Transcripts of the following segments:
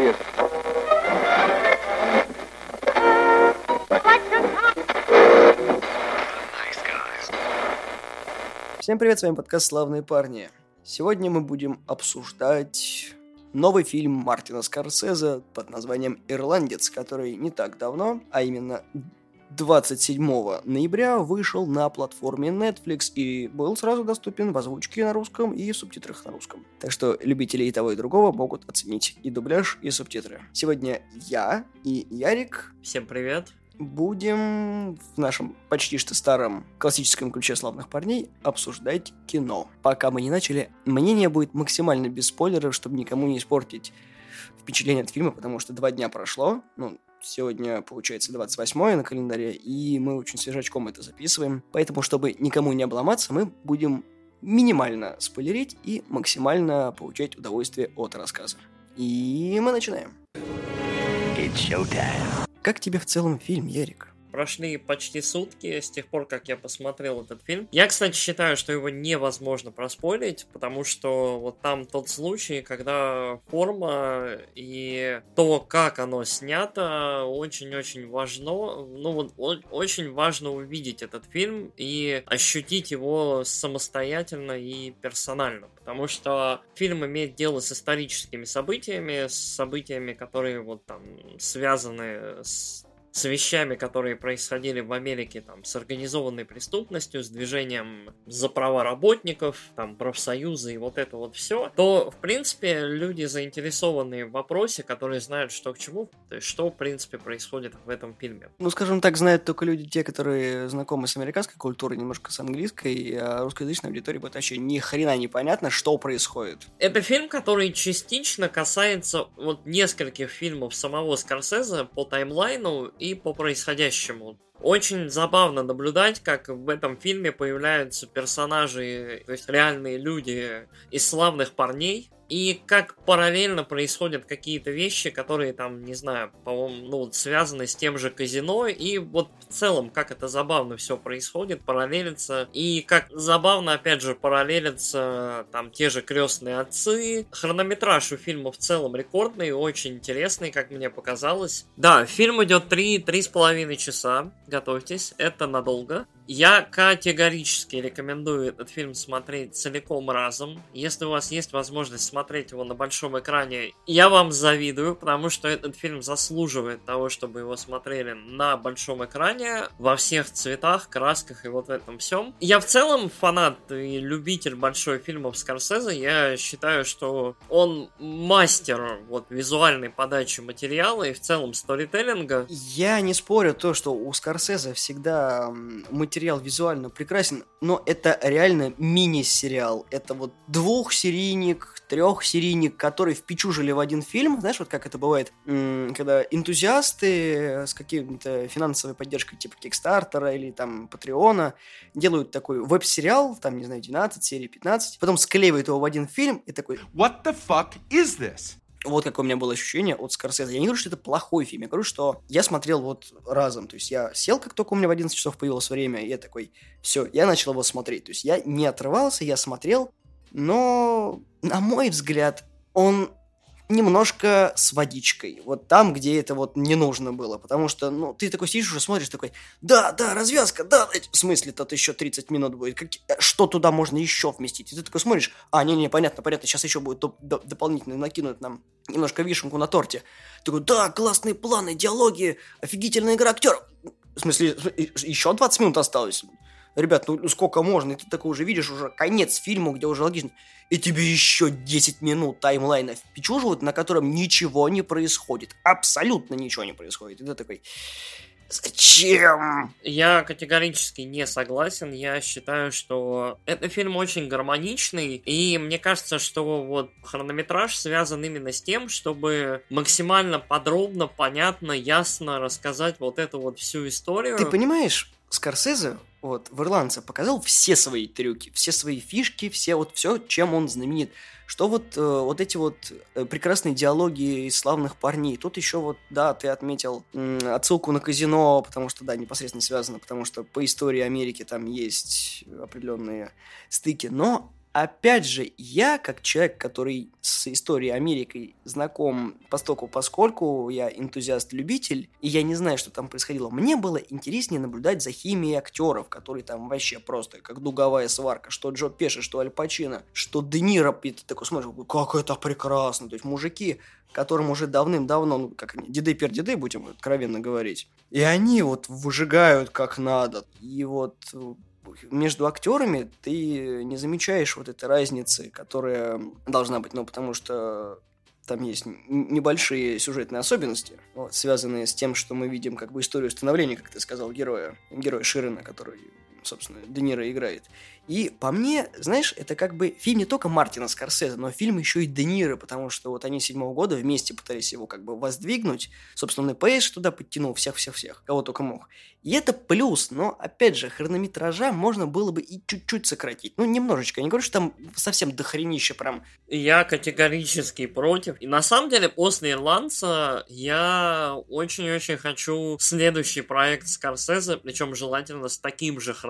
serious. Всем привет, с вами подкаст «Славные парни». Сегодня мы будем обсуждать новый фильм Мартина Скорсезе под названием «Ирландец», который не так давно, а именно 27 ноября вышел на платформе Netflix и был сразу доступен в озвучке на русском и в субтитрах на русском. Так что любители и того, и другого могут оценить и дубляж, и субтитры. Сегодня я и Ярик Всем привет. будем в нашем почти что старом классическом ключе славных парней обсуждать кино. Пока мы не начали, мнение будет максимально без спойлеров, чтобы никому не испортить впечатление от фильма, потому что два дня прошло, ну, сегодня, получается, 28 на календаре, и мы очень свежачком это записываем. Поэтому, чтобы никому не обломаться, мы будем минимально спойлерить и максимально получать удовольствие от рассказа. И мы начинаем. Как тебе в целом фильм, Ярик? Прошли почти сутки с тех пор, как я посмотрел этот фильм. Я, кстати, считаю, что его невозможно проспойлить, потому что вот там тот случай, когда форма и то, как оно снято, очень-очень важно. Ну вот очень важно увидеть этот фильм и ощутить его самостоятельно и персонально. Потому что фильм имеет дело с историческими событиями, с событиями, которые вот там связаны с с вещами, которые происходили в Америке, там, с организованной преступностью, с движением за права работников, там, профсоюзы и вот это вот все, то, в принципе, люди заинтересованные в вопросе, которые знают, что к чему, то есть, что, в принципе, происходит в этом фильме. Ну, скажем так, знают только люди, те, которые знакомы с американской культурой, немножко с английской, а русскоязычной аудитории будет вообще ни хрена непонятно, что происходит. Это фильм, который частично касается вот нескольких фильмов самого Скорсезе по таймлайну и по происходящему. Очень забавно наблюдать, как в этом фильме появляются персонажи, то есть реальные люди из славных парней, и как параллельно происходят какие-то вещи, которые там, не знаю, по-моему, ну, связаны с тем же казино, и вот в целом, как это забавно все происходит, параллелится, и как забавно, опять же, параллелятся там те же крестные отцы. Хронометраж у фильма в целом рекордный, очень интересный, как мне показалось. Да, фильм идет 3-3,5 часа, готовьтесь, это надолго. Я категорически рекомендую этот фильм смотреть целиком разом. Если у вас есть возможность смотреть его на большом экране, я вам завидую, потому что этот фильм заслуживает того, чтобы его смотрели на большом экране, во всех цветах, красках и вот в этом всем. Я в целом фанат и любитель большой фильмов Скорсезе. Я считаю, что он мастер вот визуальной подачи материала и в целом сторителлинга. Я не спорю то, что у Скорсезе всегда материал визуально прекрасен, но это реально мини-сериал. Это вот двухсерийник, трехсерийник, который впечужили в один фильм. Знаешь, вот как это бывает, когда энтузиасты с каким-то финансовой поддержкой типа Кикстартера или там Патреона делают такой веб-сериал, там, не знаю, 12 серий, 15, потом склеивают его в один фильм и такой, What the fuck is this? вот какое у меня было ощущение от Скорсезе. Я не говорю, что это плохой фильм, я говорю, что я смотрел вот разом. То есть я сел, как только у меня в 11 часов появилось время, и я такой, все, я начал его смотреть. То есть я не отрывался, я смотрел, но, на мой взгляд, он немножко с водичкой. Вот там, где это вот не нужно было. Потому что, ну, ты такой сидишь уже смотришь, такой, да, да, развязка, да, в смысле, тут еще 30 минут будет. Как- э, что туда можно еще вместить? И ты такой смотришь, а, не-не, понятно, понятно, сейчас еще будет доп- доп- дополнительно накинуть нам немножко вишенку на торте. Такой, да, классные планы, диалоги, офигительная игра актеров. В смысле, еще 20 минут осталось. Ребят, ну сколько можно? И ты такой уже видишь уже конец фильма, где уже логично. И тебе еще 10 минут таймлайна впечуживают, на котором ничего не происходит. Абсолютно ничего не происходит. И ты такой, зачем? Я категорически не согласен. Я считаю, что этот фильм очень гармоничный. И мне кажется, что вот хронометраж связан именно с тем, чтобы максимально подробно, понятно, ясно рассказать вот эту вот всю историю. Ты понимаешь, Скорсезе, вот, в «Ирландце» показал все свои трюки, все свои фишки, все вот все, чем он знаменит. Что вот, э, вот эти вот э, прекрасные диалоги из славных парней. Тут еще вот, да, ты отметил м, отсылку на казино, потому что, да, непосредственно связано, потому что по истории Америки там есть определенные стыки. Но опять же, я, как человек, который с историей Америки знаком постоку, поскольку я энтузиаст-любитель, и я не знаю, что там происходило, мне было интереснее наблюдать за химией актеров, которые там вообще просто как дуговая сварка, что Джо Пеши, что Аль Пачино, что Де Ниро, и ты такой смотришь, как это прекрасно, то есть мужики, которым уже давным-давно, ну, как они, деды пер деды, будем откровенно говорить, и они вот выжигают как надо, и вот между актерами ты не замечаешь вот этой разницы, которая должна быть, ну, потому что там есть небольшие сюжетные особенности, вот, связанные с тем, что мы видим как бы историю становления, как ты сказал, героя, героя Ширина, который, собственно, Де Ниро играет. И по мне, знаешь, это как бы фильм не только Мартина Скорсезе, но фильм еще и Де Ниро, потому что вот они седьмого года вместе пытались его как бы воздвигнуть. Собственно, он и Пейдж туда подтянул всех-всех-всех, кого только мог. И это плюс, но, опять же, хронометража можно было бы и чуть-чуть сократить. Ну, немножечко. Я не говорю, что там совсем дохренище прям. Я категорически против. И на самом деле, после «Ирландца» я очень-очень хочу следующий проект Скорсезе, причем желательно с таким же хронометражем,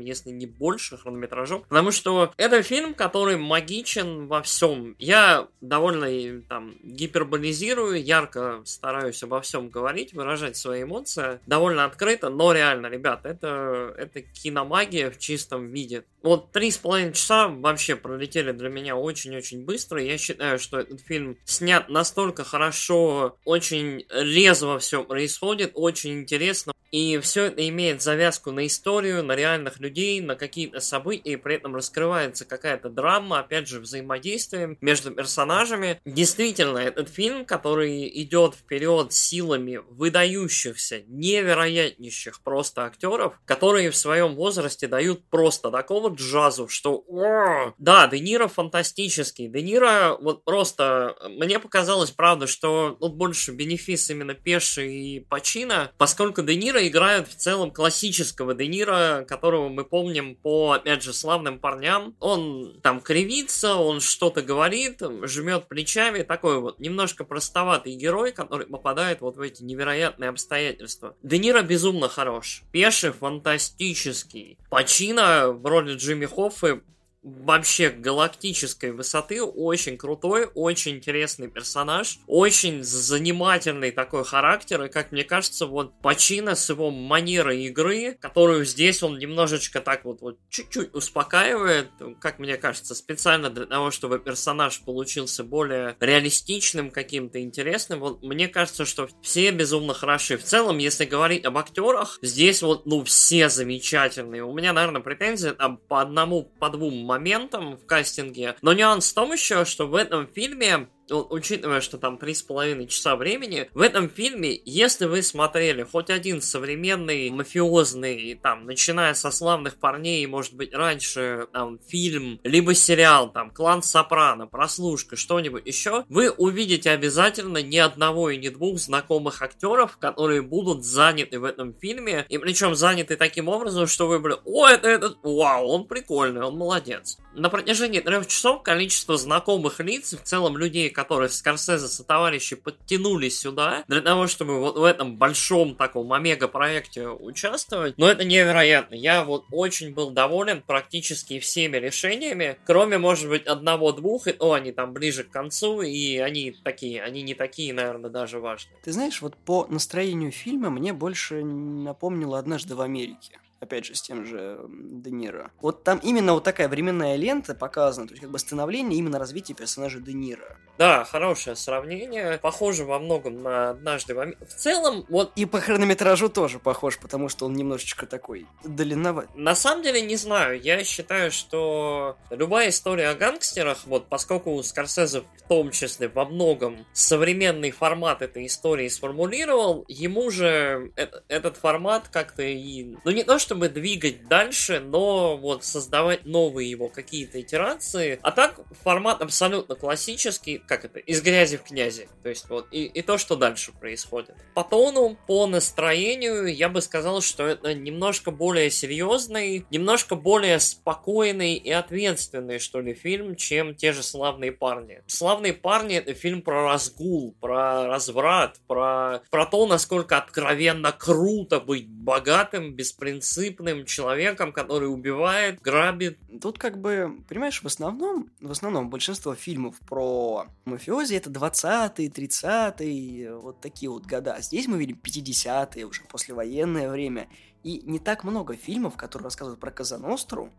если не больше хронометражом. Потому что это фильм, который магичен во всем. Я довольно там гиперболизирую, ярко стараюсь обо всем говорить, выражать свои эмоции. Довольно открыто но реально, ребят, это, это киномагия в чистом виде. Вот три с половиной часа вообще пролетели для меня очень-очень быстро. Я считаю, что этот фильм снят настолько хорошо, очень резво все происходит, очень интересно. И все это имеет завязку на историю, на реальных людей, на какие-то события, и при этом раскрывается какая-то драма, опять же, взаимодействие между персонажами. Действительно, этот фильм, который идет вперед силами выдающихся, невероятнейших просто актеров, которые в своем возрасте дают просто такого джазу, что о, да, Де Ниро фантастический. Де Ниро вот просто, мне показалось, правда, что вот больше бенефис именно Пеши и Пачина, поскольку Де Ниро играют в целом классического Де Ниро, которого мы помним по, опять же, славным парням. Он там кривится, он что-то говорит, жмет плечами, такой вот немножко простоватый герой, который попадает вот в эти невероятные обстоятельства. Де Ниро безумно хорош. Пеши фантастический. Пачина в роли Джимми Хоффы вообще галактической высоты, очень крутой, очень интересный персонаж, очень занимательный такой характер, и, как мне кажется, вот Пачино с его манерой игры, которую здесь он немножечко так вот, вот чуть-чуть успокаивает, как мне кажется, специально для того, чтобы персонаж получился более реалистичным, каким-то интересным, вот мне кажется, что все безумно хороши. В целом, если говорить об актерах, здесь вот, ну, все замечательные. У меня, наверное, претензии там по одному, по двум моментом в кастинге. Но нюанс в том еще, что в этом фильме учитывая, что там три с половиной часа времени, в этом фильме, если вы смотрели хоть один современный мафиозный, там, начиная со славных парней, может быть, раньше, там, фильм, либо сериал, там, Клан Сопрано, Прослушка, что-нибудь еще, вы увидите обязательно ни одного и ни двух знакомых актеров, которые будут заняты в этом фильме, и причем заняты таким образом, что вы, блин, о, это этот, вау, он прикольный, он молодец. На протяжении трех часов количество знакомых лиц, в целом людей, которые Скорсезе со товарищи подтянулись сюда, для того, чтобы вот в этом большом таком омега-проекте участвовать, но это невероятно. Я вот очень был доволен практически всеми решениями, кроме, может быть, одного-двух, и то они там ближе к концу, и они такие, они не такие, наверное, даже важные. Ты знаешь, вот по настроению фильма мне больше напомнило «Однажды в Америке» опять же, с тем же Де Ниро. Вот там именно вот такая временная лента показана, то есть как бы становление именно развития персонажа Де Ниро. Да, хорошее сравнение. Похоже во многом на «Однажды в Америке». В целом, вот... И по хронометражу тоже похож, потому что он немножечко такой длинноват. На самом деле, не знаю. Я считаю, что любая история о гангстерах, вот поскольку Скорсезе в том числе во многом современный формат этой истории сформулировал, ему же этот формат как-то и... Ну, не то, что чтобы двигать дальше, но вот создавать новые его какие-то итерации. А так формат абсолютно классический, как это, из грязи в князи. То есть вот и, и то, что дальше происходит. По тону, по настроению, я бы сказал, что это немножко более серьезный, немножко более спокойный и ответственный, что ли, фильм, чем те же «Славные парни». «Славные парни» — это фильм про разгул, про разврат, про, про то, насколько откровенно круто быть богатым, без принципов беспринципным человеком, который убивает, грабит. Тут как бы, понимаешь, в основном, в основном большинство фильмов про мафиози это 20-е, 30-е, вот такие вот года. Здесь мы видим 50-е, уже послевоенное время. И не так много фильмов, которые рассказывают про Казаностру,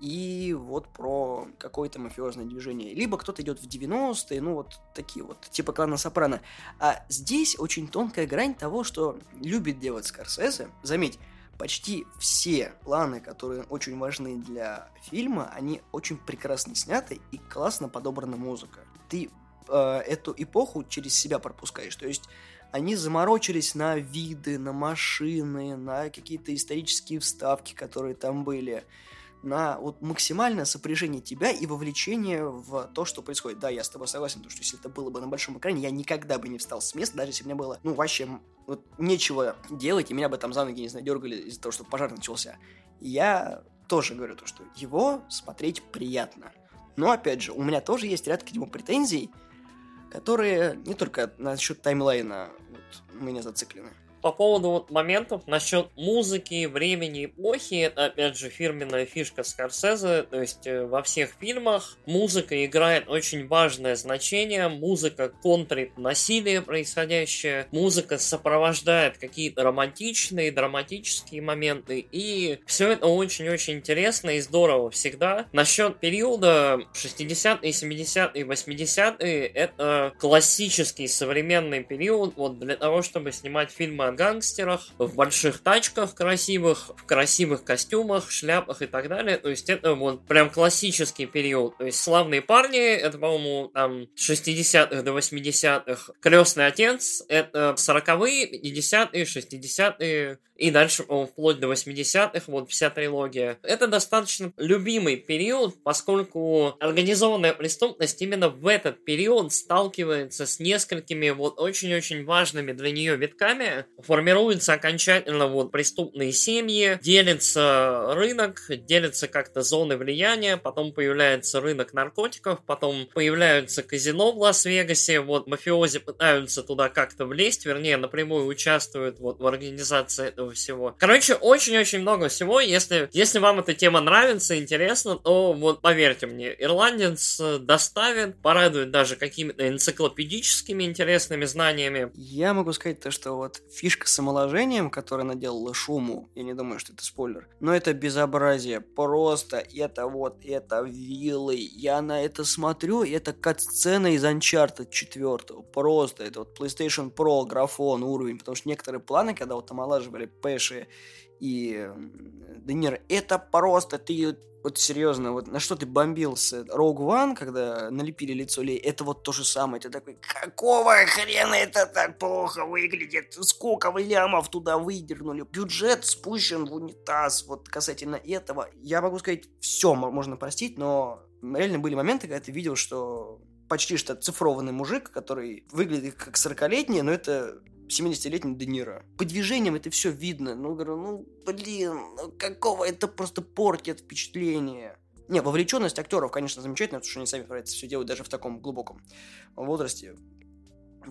и вот про какое-то мафиозное движение. Либо кто-то идет в 90-е, ну вот такие вот, типа клана Сопрано. А здесь очень тонкая грань того, что любит делать Скорсезе. Заметь, почти все планы, которые очень важны для фильма, они очень прекрасно сняты и классно подобрана музыка. Ты э, эту эпоху через себя пропускаешь. То есть они заморочились на виды, на машины, на какие-то исторические вставки, которые там были на вот максимальное сопряжение тебя и вовлечение в то, что происходит. Да, я с тобой согласен, потому что если это было бы на большом экране, я никогда бы не встал с места, даже если мне было, ну, вообще, вот, нечего делать, и меня бы там за ноги, не знаю, дергали из-за того, что пожар начался. Я тоже говорю то, что его смотреть приятно. Но, опять же, у меня тоже есть ряд к нему претензий, которые не только насчет таймлайна вот, мы не зациклены по поводу вот моментов насчет музыки, времени, эпохи, это опять же фирменная фишка Скорсезе, то есть э, во всех фильмах музыка играет очень важное значение, музыка контрит насилие происходящее, музыка сопровождает какие-то романтичные, драматические моменты, и все это очень-очень интересно и здорово всегда. Насчет периода 60-е, 70-е, 80-е, это классический современный период, вот для того, чтобы снимать фильмы гангстерах, в больших тачках красивых, в красивых костюмах, шляпах и так далее. То есть это вот прям классический период. То есть славные парни, это, по-моему, там 60-х до 80-х. Крестный отец, это 40-е, 50-е, 60-е, и дальше, вплоть до 80-х, вот вся трилогия. Это достаточно любимый период, поскольку организованная преступность именно в этот период сталкивается с несколькими вот очень-очень важными для нее витками. Формируются окончательно вот преступные семьи, делится рынок, делятся как-то зоны влияния, потом появляется рынок наркотиков, потом появляются казино в Лас-Вегасе, вот мафиози пытаются туда как-то влезть, вернее, напрямую участвуют вот в организации этого всего. Короче, очень-очень много всего. Если, если вам эта тема нравится, интересно, то вот поверьте мне, ирландец э, доставит, порадует даже какими-то энциклопедическими интересными знаниями. Я могу сказать то, что вот фишка с омоложением, которая наделала шуму, я не думаю, что это спойлер, но это безобразие. Просто это вот, это виллы. Я на это смотрю, и это кат-сцена из Uncharted 4. Просто это вот PlayStation Pro графон уровень, потому что некоторые планы, когда вот омолаживали Пэши и Де это просто ты вот серьезно, вот на что ты бомбил с Rogue One, когда налепили лицо Лей, это вот то же самое. Ты такой, какого хрена это так плохо выглядит? Сколько лямов туда выдернули? Бюджет спущен в унитаз. Вот касательно этого, я могу сказать, все можно простить, но реально были моменты, когда ты видел, что почти что цифрованный мужик, который выглядит как 40-летний, но это 70-летний Де. По движениям это все видно. Ну, говорю, ну, блин, ну, какого это просто портит впечатление. Не, вовлеченность актеров, конечно, замечательная, потому что они сами справляются все делают даже в таком глубоком возрасте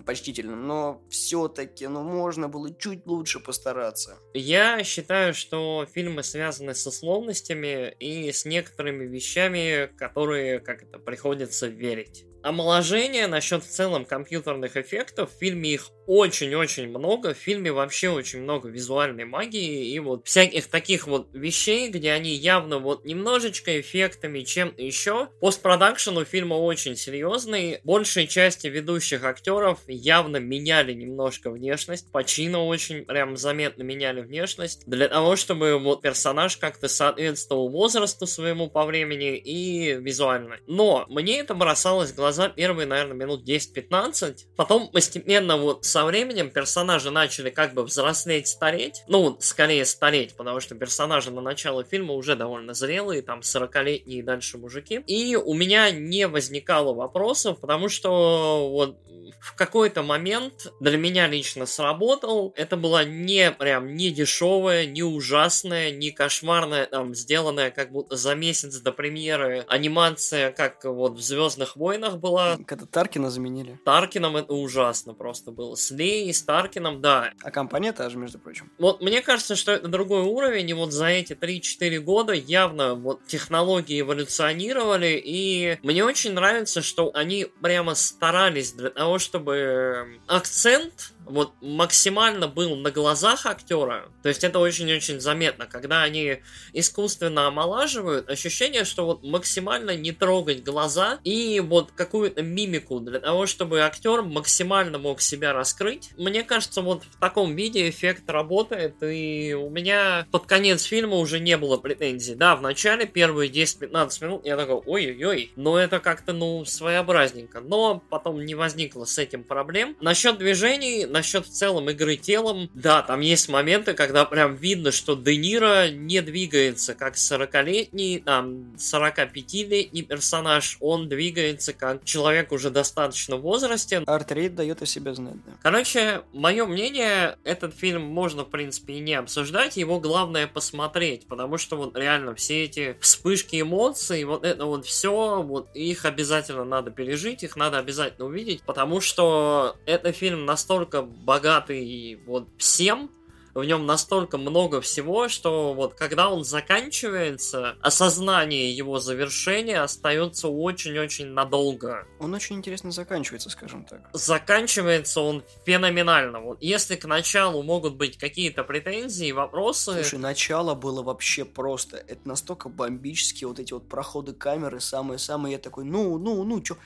почтительно, но все-таки, ну, можно было чуть лучше постараться. Я считаю, что фильмы связаны со условностями и с некоторыми вещами, которые, как это, приходится верить омоложение насчет в целом компьютерных эффектов. В фильме их очень-очень много. В фильме вообще очень много визуальной магии и вот всяких таких вот вещей, где они явно вот немножечко эффектами, чем-то еще. Постпродакшн у фильма очень серьезный. Большей части ведущих актеров явно меняли немножко внешность. Пачино очень прям заметно меняли внешность. Для того, чтобы вот персонаж как-то соответствовал возрасту своему по времени и визуально. Но мне это бросалось в глаза первые, наверное, минут 10-15. Потом постепенно вот со временем персонажи начали как бы взрослеть, стареть. Ну, скорее стареть, потому что персонажи на начало фильма уже довольно зрелые, там 40-летние и дальше мужики. И у меня не возникало вопросов, потому что вот в какой-то момент для меня лично сработал. Это была не прям не дешевая, не ужасная, не кошмарная, там, сделанная как будто за месяц до премьеры анимация, как вот в Звездных войнах была... Когда Таркина заменили. Таркином это ужасно просто было. С Лей, с Таркином, да. А компания та же, между прочим. Вот мне кажется, что это другой уровень, и вот за эти 3-4 года явно вот технологии эволюционировали, и мне очень нравится, что они прямо старались для того, чтобы акцент вот максимально был на глазах актера. То есть это очень-очень заметно. Когда они искусственно омолаживают, ощущение, что вот максимально не трогать глаза и вот какую-то мимику для того, чтобы актер максимально мог себя раскрыть. Мне кажется, вот в таком виде эффект работает, и у меня под конец фильма уже не было претензий. Да, в начале первые 10-15 минут я такой, ой-ой-ой, но это как-то, ну, своеобразненько. Но потом не возникло с этим проблем. Насчет движений, насчет в целом игры телом, да, там есть моменты, когда прям видно, что Де Ниро не двигается как 40-летний, там, 45-летний персонаж, он двигается как человек уже достаточно в возрасте. Арт-рейд дает о себе знать, да. Короче, мое мнение, этот фильм можно, в принципе, и не обсуждать, его главное посмотреть, потому что вот реально все эти вспышки эмоций, вот это вот все, вот их обязательно надо пережить, их надо обязательно увидеть, потому что это фильм настолько богатый вот всем, в нем настолько много всего, что вот когда он заканчивается, осознание его завершения остается очень-очень надолго. Он очень интересно заканчивается, скажем так. Заканчивается он феноменально. Вот если к началу могут быть какие-то претензии, вопросы... Слушай, начало было вообще просто. Это настолько бомбические вот эти вот проходы камеры, самые-самые. Я такой, ну, ну, ну, чё...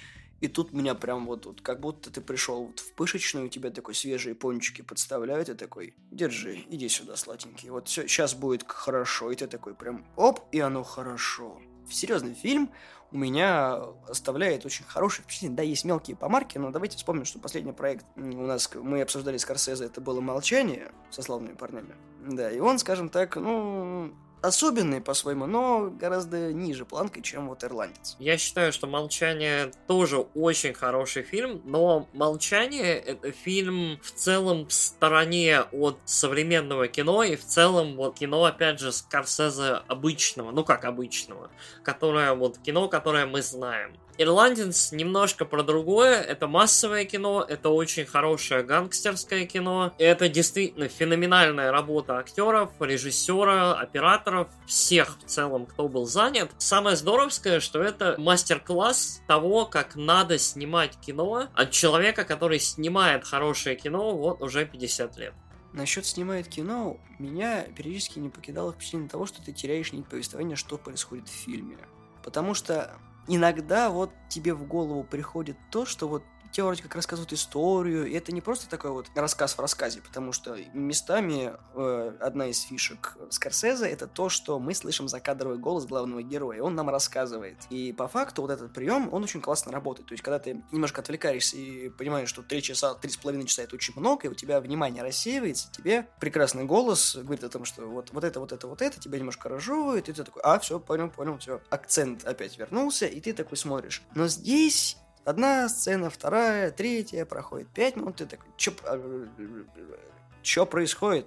И тут меня прям вот, вот как будто ты пришел вот в пышечную, тебе такой свежие пончики подставляют, и такой, держи, иди сюда, сладенький. Вот все, сейчас будет хорошо. И ты такой прям, оп, и оно хорошо. Серьезный фильм у меня оставляет очень хорошее впечатление. Да, есть мелкие помарки, но давайте вспомним, что последний проект у нас, мы обсуждали Скорсезе, это было «Молчание» со славными парнями. Да, и он, скажем так, ну, особенный по-своему, но гораздо ниже планкой, чем вот «Ирландец». Я считаю, что «Молчание» тоже очень хороший фильм, но «Молчание» — это фильм в целом в стороне от современного кино и в целом вот кино, опять же, Скорсезе обычного, ну как обычного, которое вот кино, которое мы знаем. Ирландец немножко про другое. Это массовое кино, это очень хорошее гангстерское кино. Это действительно феноменальная работа актеров, режиссера, операторов, всех в целом, кто был занят. Самое здоровское, что это мастер-класс того, как надо снимать кино от человека, который снимает хорошее кино вот уже 50 лет. Насчет снимает кино, меня периодически не покидало впечатление того, что ты теряешь нить повествования, что происходит в фильме. Потому что иногда вот тебе в голову приходит то, что вот вроде как рассказывают историю, и это не просто такой вот рассказ в рассказе, потому что местами э, одна из фишек Скорсезе это то, что мы слышим закадровый голос главного героя, он нам рассказывает. И по факту вот этот прием, он очень классно работает. То есть, когда ты немножко отвлекаешься и понимаешь, что 3 часа, 3,5 часа это очень много, и у тебя внимание рассеивается, тебе прекрасный голос говорит о том, что вот, вот это, вот это, вот это, тебя немножко разжевывает, и ты такой, а, все, понял, понял, все. Акцент опять вернулся, и ты такой смотришь. Но здесь Одна сцена, вторая, третья, проходит пять минут, ты такой, чё, а, происходит?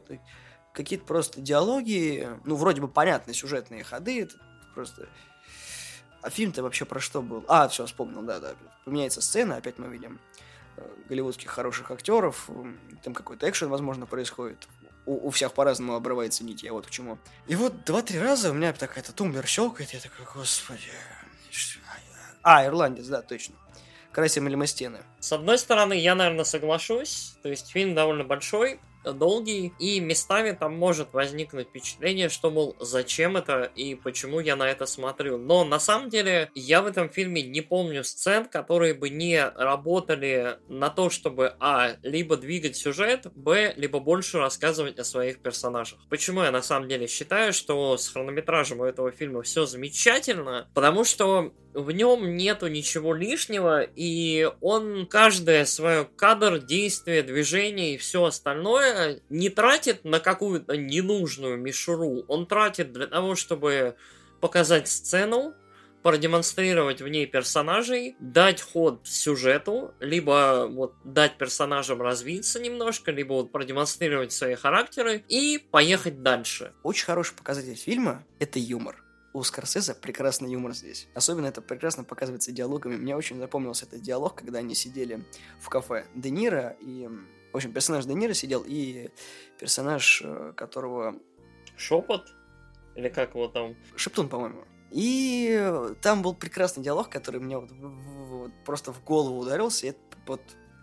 Какие-то просто диалоги, ну, вроде бы понятные сюжетные ходы, это просто... А фильм-то вообще про что был? А, все, вспомнил, да-да. Поменяется сцена, опять мы видим э, голливудских хороших актеров, там какой-то экшен, возможно, происходит. У, у всех по-разному обрывается нить, я вот к чему. И вот два-три раза у меня такая-то тумблер щелкает, я такой, господи... А, ирландец, да, точно красим ли мы стены. С одной стороны, я, наверное, соглашусь. То есть фильм довольно большой, долгий, и местами там может возникнуть впечатление, что, мол, зачем это и почему я на это смотрю. Но на самом деле я в этом фильме не помню сцен, которые бы не работали на то, чтобы, а, либо двигать сюжет, б, либо больше рассказывать о своих персонажах. Почему я на самом деле считаю, что с хронометражем у этого фильма все замечательно? Потому что в нем нету ничего лишнего, и он каждое свое кадр, действие, движение и все остальное не тратит на какую-то ненужную мишуру. Он тратит для того, чтобы показать сцену, продемонстрировать в ней персонажей, дать ход сюжету, либо вот дать персонажам развиться немножко, либо вот продемонстрировать свои характеры и поехать дальше. Очень хороший показатель фильма — это юмор. У Скорсезе прекрасный юмор здесь. Особенно это прекрасно показывается диалогами. Мне очень запомнился этот диалог, когда они сидели в кафе Де Ниро, и, в общем, персонаж Де Ниро сидел, и персонаж, э, которого... Шепот? Или как его там? Шептун, по-моему. И там был прекрасный диалог, который мне вот, вот просто в голову ударился. И это вот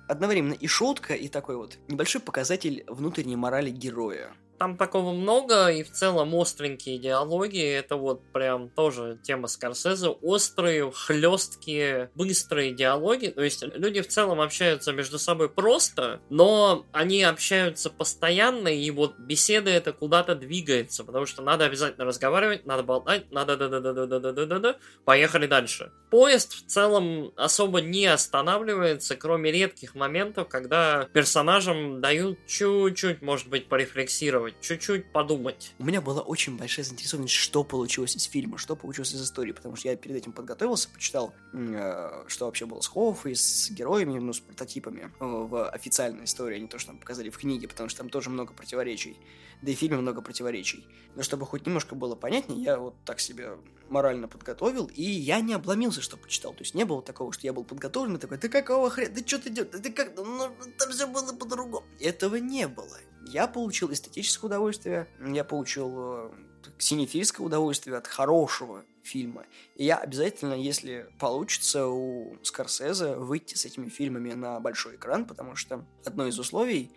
одновременно и шутка, и такой вот небольшой показатель внутренней морали героя. Там такого много, и в целом остренькие диалоги, это вот прям тоже тема Скорсезе, острые, хлесткие, быстрые диалоги, то есть люди в целом общаются между собой просто, но они общаются постоянно, и вот беседа это куда-то двигается, потому что надо обязательно разговаривать, надо болтать, надо да да да да да да да да да. Поехали дальше. Поезд в целом особо не останавливается, кроме редких моментов, когда персонажам дают чуть-чуть, может быть, порефлексировать чуть-чуть подумать. У меня была очень большая заинтересованность, что получилось из фильма, что получилось из истории, потому что я перед этим подготовился, почитал, э, что вообще было с Хоуффой, с героями, ну, с прототипами э, в официальной истории, а не то, что там показали в книге, потому что там тоже много противоречий, да и в фильме много противоречий. Но чтобы хоть немножко было понятнее, я вот так себе морально подготовил, и я не обломился, что почитал. То есть не было такого, что я был подготовлен и такой, да какого хрена, да что ты делаешь, да как, ну, там все было по-другому. Этого не было. Я получил эстетическое удовольствие, я получил э, синефильское удовольствие от хорошего фильма. И я обязательно, если получится у Скорсезе, выйти с этими фильмами на большой экран, потому что одно из условий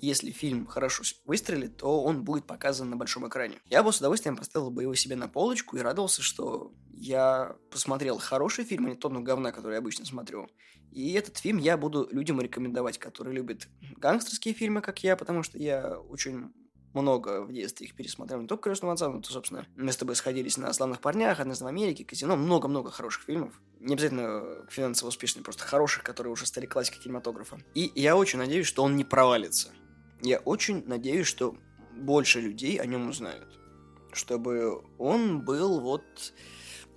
если фильм хорошо выстрелит, то он будет показан на большом экране. Я бы с удовольствием поставил бы его себе на полочку и радовался, что я посмотрел хороший фильм, а не тонну говна, который я обычно смотрю. И этот фильм я буду людям рекомендовать, которые любят гангстерские фильмы, как я, потому что я очень много в детстве их пересмотрел, не только «Крестного отца», но, то, собственно, мы с тобой сходились на «Славных парнях», «Однажды в Америке», «Казино», много-много хороших фильмов. Не обязательно финансово успешных, просто хороших, которые уже стали классикой кинематографа. И я очень надеюсь, что он не провалится. Я очень надеюсь, что больше людей о нем узнают. Чтобы он был вот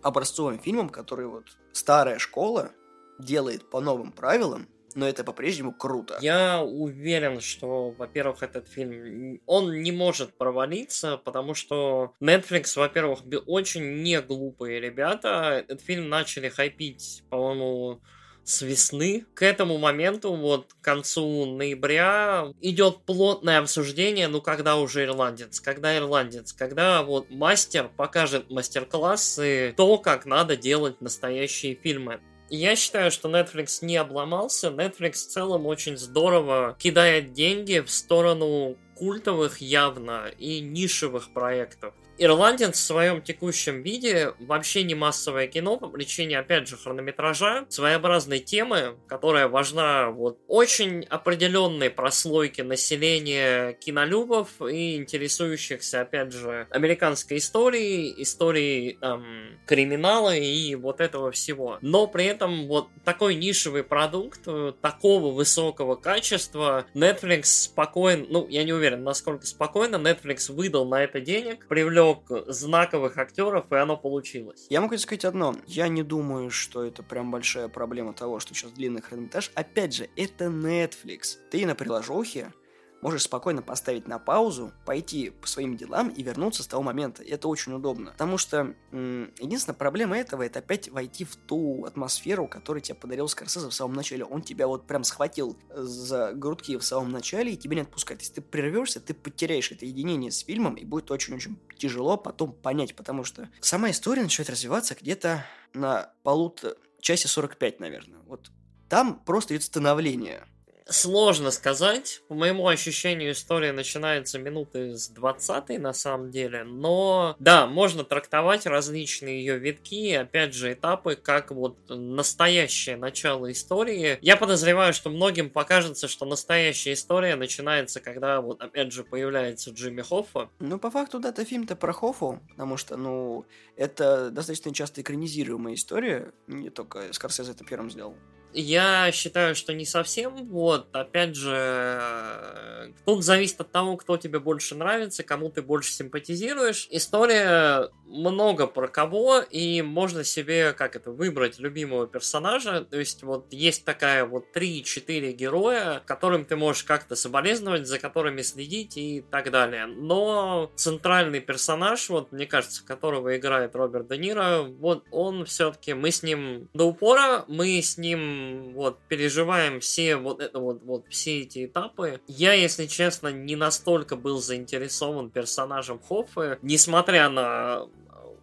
образцовым фильмом, который вот старая школа делает по новым правилам, но это по-прежнему круто. Я уверен, что, во-первых, этот фильм, он не может провалиться, потому что Netflix, во-первых, очень не глупые ребята. Этот фильм начали хайпить, по-моему, с весны. К этому моменту, вот к концу ноября, идет плотное обсуждение, ну когда уже ирландец, когда ирландец, когда вот мастер покажет мастер-классы, то, как надо делать настоящие фильмы. Я считаю, что Netflix не обломался. Netflix в целом очень здорово кидает деньги в сторону культовых явно и нишевых проектов. Ирландец в своем текущем виде вообще не массовое кино по причине, опять же, хронометража, своеобразной темы, которая важна вот очень определенной прослойке населения кинолюбов и интересующихся, опять же, американской историей, историей эм, криминала и вот этого всего. Но при этом вот такой нишевый продукт э, такого высокого качества Netflix спокойно, ну, я не уверен, насколько спокойно Netflix выдал на это денег, привлек привлек знаковых актеров, и оно получилось. Я могу сказать одно. Я не думаю, что это прям большая проблема того, что сейчас длинный хронометраж. Опять же, это Netflix. Ты на приложухе можешь спокойно поставить на паузу, пойти по своим делам и вернуться с того момента. Это очень удобно. Потому что м- единственная проблема этого это опять войти в ту атмосферу, которую тебе подарил Скорсезе в самом начале. Он тебя вот прям схватил за грудки в самом начале и тебя не отпускает. Если ты прервешься, ты потеряешь это единение с фильмом и будет очень-очень тяжело потом понять, потому что сама история начинает развиваться где-то на полутора часе 45, наверное. Вот там просто идет становление. Сложно сказать. По моему ощущению, история начинается минуты с 20 на самом деле. Но да, можно трактовать различные ее витки, опять же, этапы, как вот настоящее начало истории. Я подозреваю, что многим покажется, что настоящая история начинается, когда вот опять же появляется Джимми Хоффа. Ну, по факту, да, это фильм-то про Хоффу, потому что, ну, это достаточно часто экранизируемая история. Не только Скорсезе это первым сделал. Я считаю, что не совсем. Вот, опять же, тут зависит от того, кто тебе больше нравится, кому ты больше симпатизируешь. История много про кого, и можно себе, как это, выбрать любимого персонажа. То есть вот есть такая вот 3-4 героя, которым ты можешь как-то соболезновать, за которыми следить и так далее. Но центральный персонаж, вот мне кажется, которого играет Роберт Де Ниро, вот он все-таки, мы с ним до упора, мы с ним вот переживаем все вот это вот, вот все эти этапы. Я, если честно, не настолько был заинтересован персонажем Хоффы, несмотря на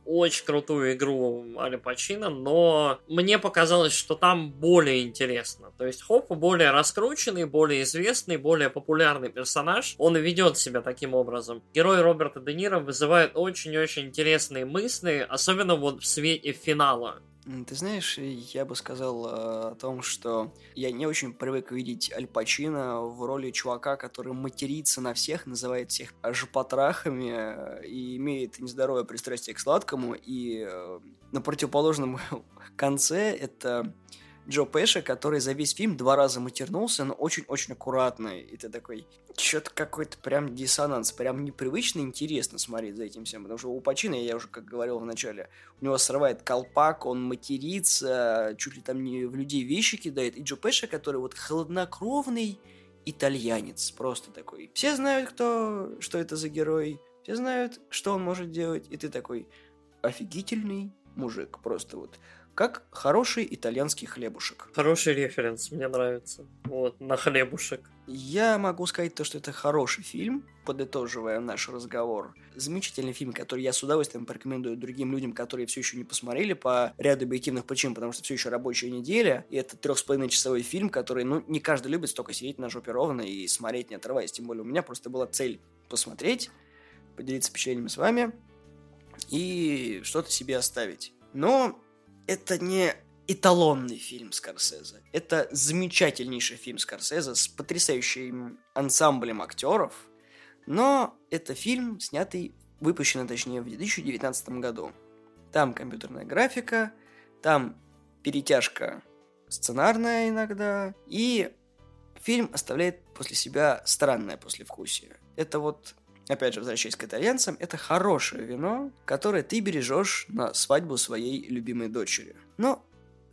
очень крутую игру Али Пачино, но мне показалось, что там более интересно. То есть Хоппа более раскрученный, более известный, более популярный персонаж. Он ведет себя таким образом. Герой Роберта Де Ниро вызывает очень-очень интересные мысли, особенно вот в свете финала. Ты знаешь, я бы сказал э, о том, что я не очень привык видеть Аль Пачино в роли чувака, который матерится на всех, называет всех жопотрахами э, и имеет нездоровое пристрастие к сладкому. И э, на противоположном конце это Джо Пэша, который за весь фильм два раза матернулся, но очень-очень аккуратно. И ты такой, что-то какой-то прям диссонанс, прям непривычно интересно смотреть за этим всем. Потому что у Пачина, я уже как говорил в начале, у него срывает колпак, он матерится, чуть ли там не в людей вещи кидает. И Джо Пэша, который вот холоднокровный итальянец, просто такой. Все знают, кто, что это за герой, все знают, что он может делать, и ты такой офигительный мужик, просто вот как хороший итальянский хлебушек. Хороший референс, мне нравится. Вот, на хлебушек. Я могу сказать то, что это хороший фильм, подытоживая наш разговор. Замечательный фильм, который я с удовольствием порекомендую другим людям, которые все еще не посмотрели по ряду объективных причин, потому что все еще рабочая неделя, и это трех с половиной часовой фильм, который, ну, не каждый любит столько сидеть на жопе ровно и смотреть, не отрываясь. Тем более у меня просто была цель посмотреть, поделиться впечатлениями с вами и что-то себе оставить. Но это не эталонный фильм Скорсезе. Это замечательнейший фильм Скорсезе с потрясающим ансамблем актеров. Но это фильм, снятый, выпущенный, точнее, в 2019 году. Там компьютерная графика, там перетяжка сценарная иногда, и фильм оставляет после себя странное послевкусие. Это вот опять же, возвращаясь к итальянцам, это хорошее вино, которое ты бережешь на свадьбу своей любимой дочери. Но,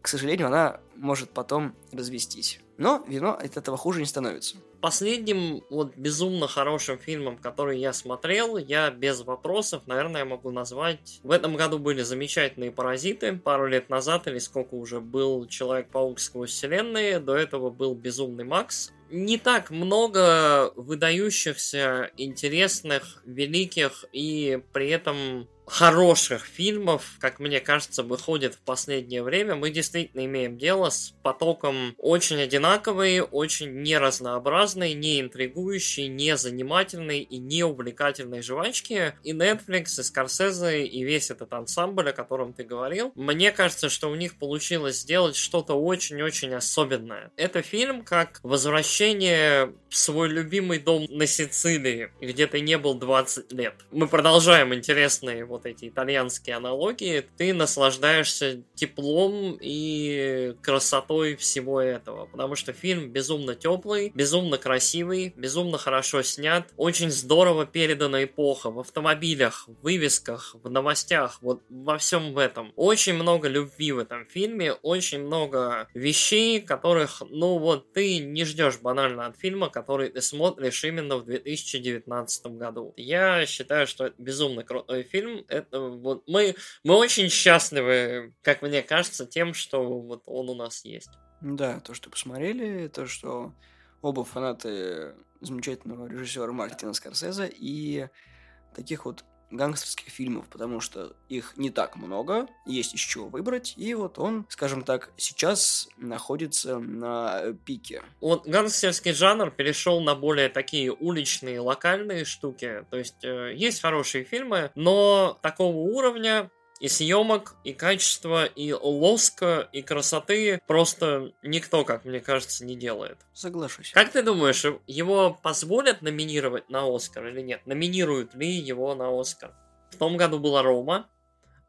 к сожалению, она может потом развестись. Но вино от этого хуже не становится. Последним вот безумно хорошим фильмом, который я смотрел, я без вопросов, наверное, могу назвать. В этом году были замечательные паразиты. Пару лет назад, или сколько уже был Человек-паук сквозь вселенные, до этого был Безумный Макс не так много выдающихся, интересных, великих и при этом хороших фильмов, как мне кажется, выходит в последнее время. Мы действительно имеем дело с потоком очень одинаковой, очень неразнообразной, не интригующей, не занимательной и не увлекательной жвачки. И Netflix, и Scorsese, и весь этот ансамбль, о котором ты говорил, мне кажется, что у них получилось сделать что-то очень-очень особенное. Это фильм как возвращение в свой любимый дом на Сицилии, где ты не был 20 лет. Мы продолжаем интересные вот эти итальянские аналогии, ты наслаждаешься теплом и красотой всего этого. Потому что фильм безумно теплый, безумно красивый, безумно хорошо снят, очень здорово передана эпоха в автомобилях, в вывесках, в новостях, вот во всем в этом. Очень много любви в этом фильме, очень много вещей, которых, ну вот, ты не ждешь банально от фильма, который ты смотришь именно в 2019 году. Я считаю, что это безумно крутой фильм, это вот мы, мы очень счастливы, как мне кажется, тем, что вот он у нас есть. Да, то, что посмотрели, то, что оба фанаты замечательного режиссера Мартина Скорсезе и таких вот гангстерских фильмов, потому что их не так много, есть из чего выбрать, и вот он, скажем так, сейчас находится на пике. Вот гангстерский жанр перешел на более такие уличные, локальные штуки, то есть э, есть хорошие фильмы, но такого уровня и съемок, и качества, и лоска, и красоты просто никто, как мне кажется, не делает. Соглашусь. Как ты думаешь, его позволят номинировать на Оскар или нет? Номинируют ли его на Оскар? В том году была Рома,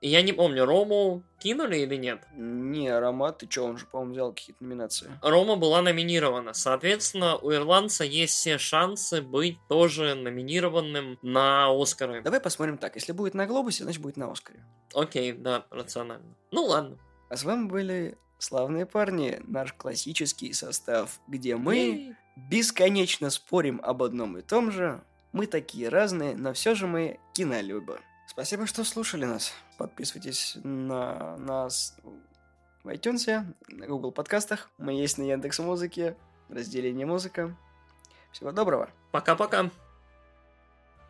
И я не помню, Рому кинули или нет? Не, аромат, ты чё, он же, по-моему, взял какие-то номинации. Рома была номинирована. Соответственно, у ирландца есть все шансы быть тоже номинированным на Оскары. Давай посмотрим так, если будет на Глобусе, значит будет на Оскаре. Окей, да, рационально. Ну ладно. А с вами были славные парни, наш классический состав, где мы бесконечно спорим об одном и том же. Мы такие разные, но все же мы кинолюбы. Спасибо, что слушали нас. Подписывайтесь на нас в iTunes, на Google подкастах. Мы есть на Яндекс Музыке, в разделе «Не музыка». Всего доброго. Пока-пока.